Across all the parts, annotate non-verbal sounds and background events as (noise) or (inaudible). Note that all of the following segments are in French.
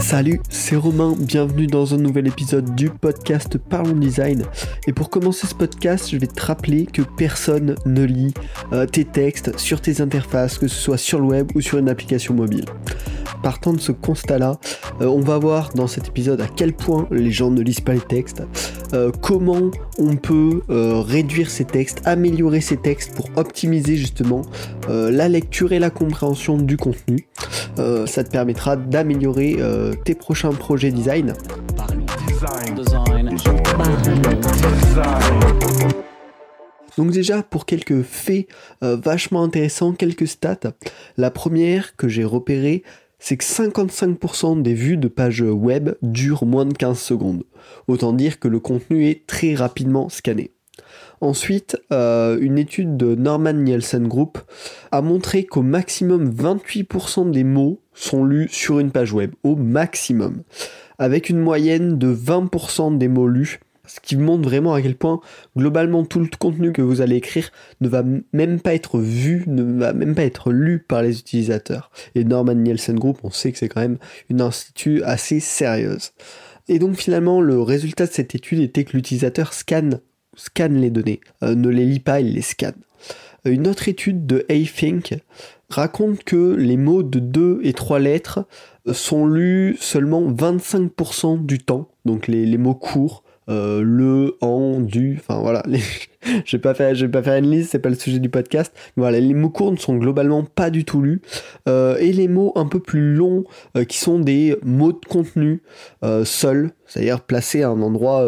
Salut, c'est Romain, bienvenue dans un nouvel épisode du podcast Parlons Design. Et pour commencer ce podcast, je vais te rappeler que personne ne lit euh, tes textes sur tes interfaces, que ce soit sur le web ou sur une application mobile. Partant de ce constat-là, euh, on va voir dans cet épisode à quel point les gens ne lisent pas les textes, euh, comment on peut réduire ces textes, améliorer ces textes pour optimiser justement la lecture et la compréhension du contenu. Ça te permettra d'améliorer euh, tes prochains projets design. Donc déjà pour quelques faits euh, vachement intéressants, quelques stats. La première que j'ai repérée, c'est que 55% des vues de pages web durent moins de 15 secondes. Autant dire que le contenu est très rapidement scanné. Ensuite, euh, une étude de Norman Nielsen Group a montré qu'au maximum 28% des mots sont lus sur une page web. Au maximum. Avec une moyenne de 20% des mots lus. Ce qui montre vraiment à quel point globalement tout le contenu que vous allez écrire ne va même pas être vu, ne va même pas être lu par les utilisateurs. Et Norman Nielsen Group, on sait que c'est quand même une institut assez sérieuse. Et donc finalement, le résultat de cette étude était que l'utilisateur scanne, scanne les données, Euh, ne les lit pas, il les scanne. Euh, Une autre étude de Think raconte que les mots de 2 et 3 lettres euh, sont lus seulement 25% du temps, donc les, mots courts, le, en, du, enfin voilà, (laughs) je vais pas faire, je vais pas faire une liste, c'est pas le sujet du podcast, voilà, les mots courts ne sont globalement pas du tout lus, et les mots un peu plus longs, qui sont des mots de contenu seuls, c'est-à-dire placés à un endroit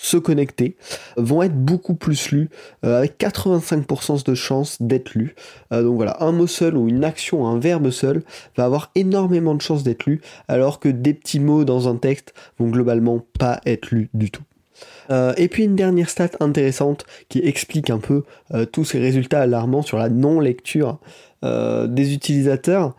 se connecter, vont être beaucoup plus lus, euh, avec 85% de chances d'être lus. Euh, donc voilà, un mot seul ou une action, un verbe seul va avoir énormément de chances d'être lu, alors que des petits mots dans un texte vont globalement pas être lus du tout. Euh, et puis une dernière stat intéressante qui explique un peu tous ces résultats alarmants sur la non-lecture des utilisateurs,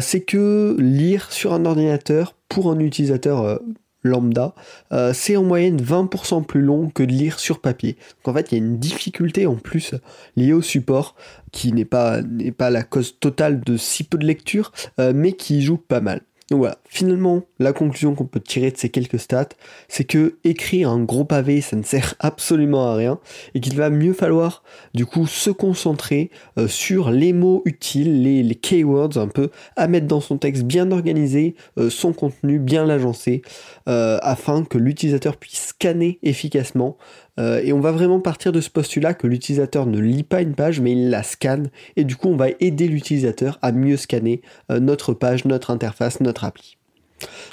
c'est que lire sur un ordinateur pour un utilisateur lambda, euh, c'est en moyenne 20% plus long que de lire sur papier. Donc en fait, il y a une difficulté en plus liée au support qui n'est pas, pas la cause totale de si peu de lecture, euh, mais qui joue pas mal. Donc voilà, finalement, la conclusion qu'on peut tirer de ces quelques stats, c'est que écrire un gros pavé, ça ne sert (laughs) absolument à rien, et qu'il va mieux falloir du coup se concentrer euh, sur les mots utiles, les, keywords un peu, à mettre dans son texte bien organisé, euh, son contenu bien l'agencer, euh, afin que l'utilisateur puisse scanner efficacement. Euh, et on va vraiment partir de ce postulat que l'utilisateur ne lit pas une page, mais il la scanne, et du coup on va aider l'utilisateur à mieux scanner euh, notre page, notre interface, notre appli.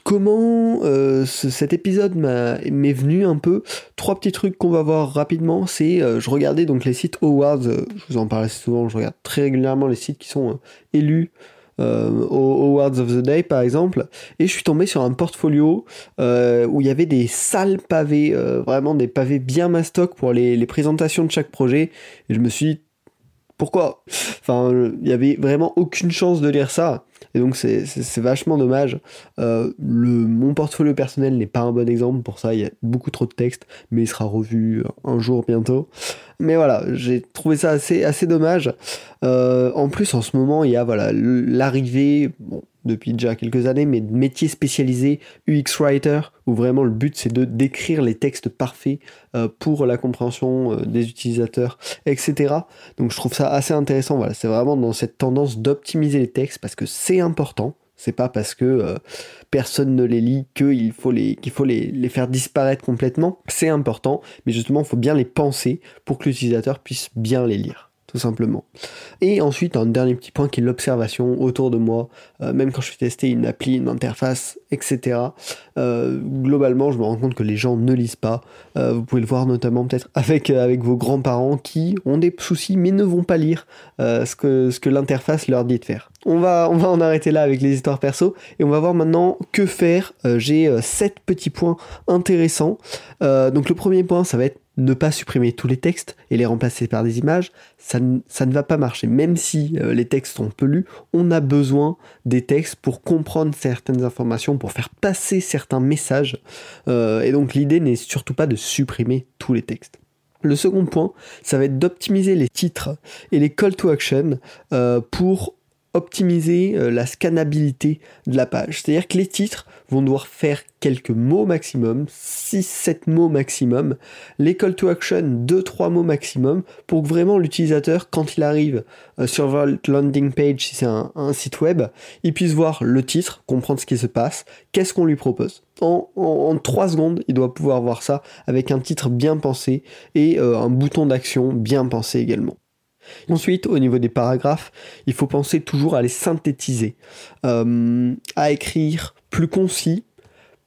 Comment euh, ce- cet épisode m'est venu un peu? Trois petits trucs qu'on va voir rapidement, c'est je regardais donc les sites Awards, je vous en parlais souvent, je regarde très régulièrement les sites qui sont élus euh, aux Awards of the Day par exemple, et je suis tombé sur un portfolio euh, où il y avait des sales pavés, euh, vraiment des pavés bien mastoc pour les, les présentations de chaque projet, et je me suis pourquoi? Enfin, euh, il y avait vraiment aucune chance de lire ça. Et donc c'est- vachement dommage. Euh, le, mon portfolio personnel n'est pas un bon exemple pour ça, il y a beaucoup trop de texte, mais il sera revu un jour bientôt. Mais voilà, j'ai trouvé ça assez, dommage. Euh, en plus, en ce moment, il y a voilà l'arrivée, depuis déjà quelques années, mais de métiers spécialisés UX Writer, où vraiment le but c'est de décrire les textes parfaits euh, pour la compréhension euh, des utilisateurs, etc. Donc je trouve ça assez intéressant. Voilà, c'est vraiment dans cette tendance d'optimiser les textes parce que c'est important. C'est pas parce que euh, personne ne les lit qu'il faut, les faire disparaître complètement. C'est important, mais justement, il faut bien les penser pour que l'utilisateur puisse bien les lire simplement. Et ensuite, un dernier petit point qui est l'observation autour de moi, euh, même quand je fais tester une appli, une interface, etc. euh, globalement, je me rends compte que les gens ne lisent pas. Euh, vous pouvez le voir notamment peut-être avec, vos grands-parents qui ont des soucis mais ne vont pas lire ce que, ce que l'interface leur dit de faire. On va, on va en arrêter là avec les histoires perso et on va voir maintenant que faire. J'ai sept petits points intéressants. Donc le premier point, ça va être ne pas supprimer tous les textes et les remplacer par des images, ça, ne- va pas marcher. Même si euh, les textes sont peu lus, on a besoin des textes pour comprendre certaines informations, pour faire passer certains messages. Euh, et donc l'idée n'est surtout pas de supprimer tous les textes. Le second point, ça va être d'optimiser les titres et les call to action euh, pour optimiser euh, la scannabilité de la page. C'est-à-dire que les titres vont devoir faire quelques mots maximum, 6-7 mots maximum, les call to action 2-3 mots maximum, pour que vraiment l'utilisateur, quand il arrive euh, sur votre landing page, si c'est un, site web, il puisse voir le titre, comprendre ce qui se passe, qu'est-ce qu'on lui propose. En, en, 3 secondes, il doit pouvoir voir ça avec un titre bien pensé et euh, un bouton d'action bien pensé également. Ensuite, au niveau des paragraphes, il faut penser toujours à les synthétiser, euh, à écrire plus concis,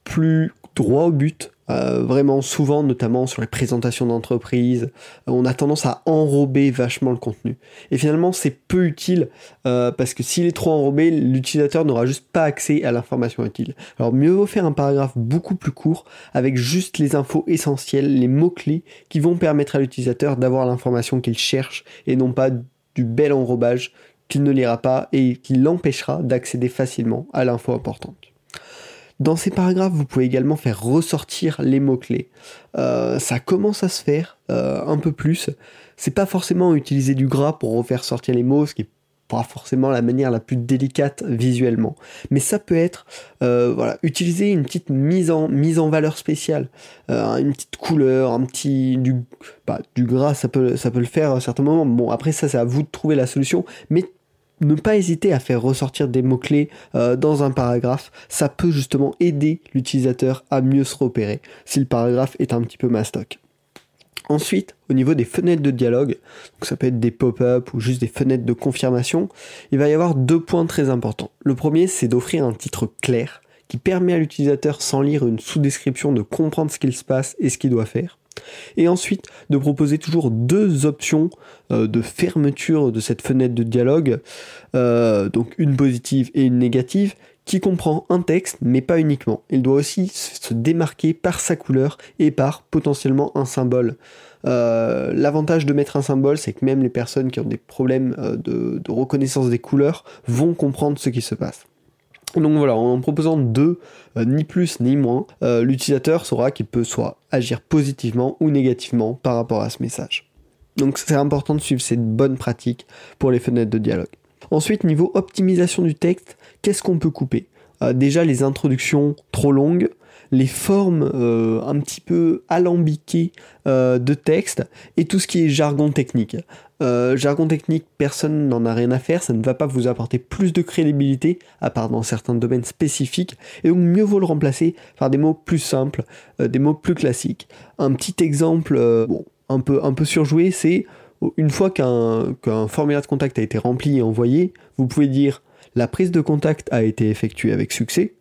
plus droit au but, euh, vraiment souvent, notamment sur les présentations d'entreprise, euh, on a tendance à enrober vachement le contenu. Et finalement, c'est peu utile euh, parce que s'il est trop enrobé, l'utilisateur n'aura juste pas accès à l'information utile. Alors mieux vaut faire un paragraphe beaucoup plus court avec juste les infos essentielles, les mots-clés qui vont permettre à l'utilisateur d'avoir l'information qu'il cherche et non pas du bel enrobage qu'il ne lira pas et qui l'empêchera d'accéder facilement à l'info importante. Dans ces paragraphes, vous pouvez également faire ressortir les mots-clés. Euh, ça commence à se faire euh, un peu plus. C'est pas forcément utiliser du gras pour refaire sortir les mots, ce qui est pas forcément la manière la plus délicate visuellement. Mais ça peut être euh, voilà, utiliser une petite mise en, mise en valeur spéciale, une petite couleur, un petit du, bah, du gras, ça peut, le faire à certains moments. Bon, après ça, c'est à vous de trouver la solution, mais ne pas hésiter à faire ressortir des mots-clés euh, dans un paragraphe, ça peut justement aider l'utilisateur à mieux se repérer si le paragraphe est un petit peu mastoc. Ensuite, au niveau des fenêtres de dialogue, donc ça peut être des pop-up ou juste des fenêtres de confirmation, il va y avoir deux points très importants. Le premier, c'est d'offrir un titre clair qui permet à l'utilisateur, sans lire une sous-description, de comprendre ce qu'il se passe et ce qu'il doit faire. Et ensuite, de proposer toujours deux options euh, de fermeture de cette fenêtre de dialogue, euh, donc une positive et une négative, qui comprend un texte, mais pas uniquement. Il doit aussi se démarquer par sa couleur et par potentiellement un symbole. Euh, l'avantage de mettre un symbole, c'est que même les personnes qui ont des problèmes de reconnaissance des couleurs vont comprendre ce qui se passe. Donc voilà, en proposant deux, euh, ni plus ni moins, euh, l'utilisateur saura qu'il peut soit agir positivement ou négativement par rapport à ce message. Donc c'est important de suivre cette bonne pratique pour les fenêtres de dialogue. Ensuite, niveau optimisation du texte, qu'est-ce qu'on peut couper? Euh, Déjà les introductions trop longues, les formes euh, un petit peu alambiquées euh, de texte et tout ce qui est jargon technique. Euh, jargon technique, personne n'en a rien à faire, ça ne va pas vous apporter plus de crédibilité, à part dans certains domaines spécifiques, et donc mieux vaut le remplacer par des mots plus simples, des mots plus classiques. Un petit exemple, un peu, un peu surjoué, c'est une fois qu'un formulaire de contact a été rempli et envoyé, vous pouvez dire la prise de contact a été effectuée avec succès,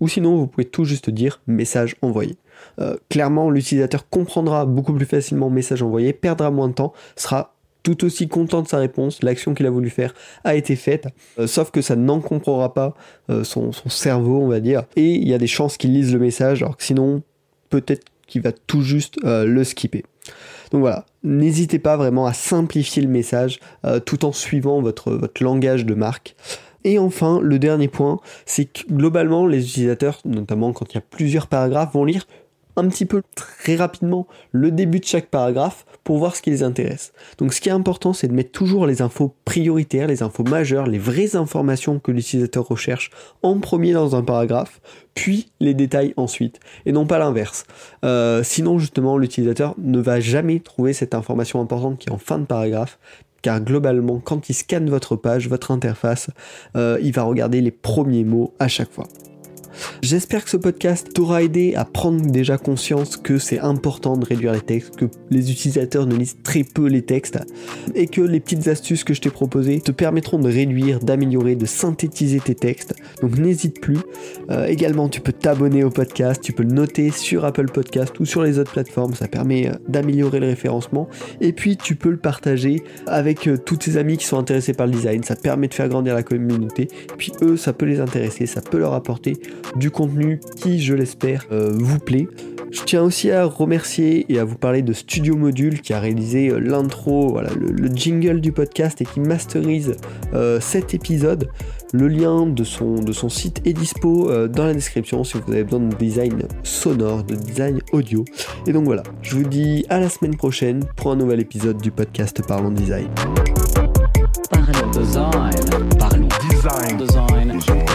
ou sinon vous pouvez tout juste dire message envoyé. Euh, clairement, l'utilisateur comprendra beaucoup plus facilement message envoyé, perdra moins de temps, sera tout aussi content de sa réponse, l'action qu'il a voulu faire a été faite, euh, sauf que ça n'encombrera pas euh, son, cerveau, on va dire, et il y a des chances qu'il lise le message, alors que sinon, peut-être qu'il va tout juste le skipper. Donc voilà, n'hésitez pas vraiment à simplifier le message tout en suivant votre, votre langage de marque. Et enfin, le dernier point, c'est que globalement, les utilisateurs, notamment quand il y a plusieurs paragraphes, vont lire un petit peu très rapidement le début de chaque paragraphe pour voir ce qui les intéresse. Donc ce qui est important, c'est de mettre toujours les infos prioritaires, les infos majeures, les vraies informations que l'utilisateur recherche en premier dans un paragraphe, puis les détails ensuite, et non pas l'inverse. Euh, sinon, justement, l'utilisateur ne va jamais trouver cette information importante qui est en fin de paragraphe, car globalement, quand il scanne votre page, votre interface, euh, il va regarder les premiers mots à chaque fois. J'espère que ce podcast t'aura aidé à prendre déjà conscience que c'est important de réduire les textes, que les utilisateurs ne lisent très peu les textes et que les petites astuces que je t'ai proposées te permettront de réduire, d'améliorer, de synthétiser tes textes. Donc n'hésite plus. Euh, également, tu peux t'abonner au podcast, tu peux le noter sur Apple Podcast ou sur les autres plateformes, ça permet euh, d'améliorer le référencement. Et puis tu peux le partager avec euh, tous tes amis qui sont intéressés par le design, ça permet de faire grandir la communauté. Puis eux, ça peut les intéresser, ça peut leur apporter du contenu qui, je l'espère, vous plaît. Je tiens aussi à remercier et à vous parler de Studio Module qui a réalisé l'intro, voilà, le, jingle du podcast et qui masterise cet épisode. Le lien de son, de son site est dispo dispo euh, dans la description si vous avez besoin de design sonore, de design audio. Et donc voilà, je vous dis à la semaine prochaine pour un nouvel épisode du podcast Parlons Design. Parlons design. Parlons Design. design.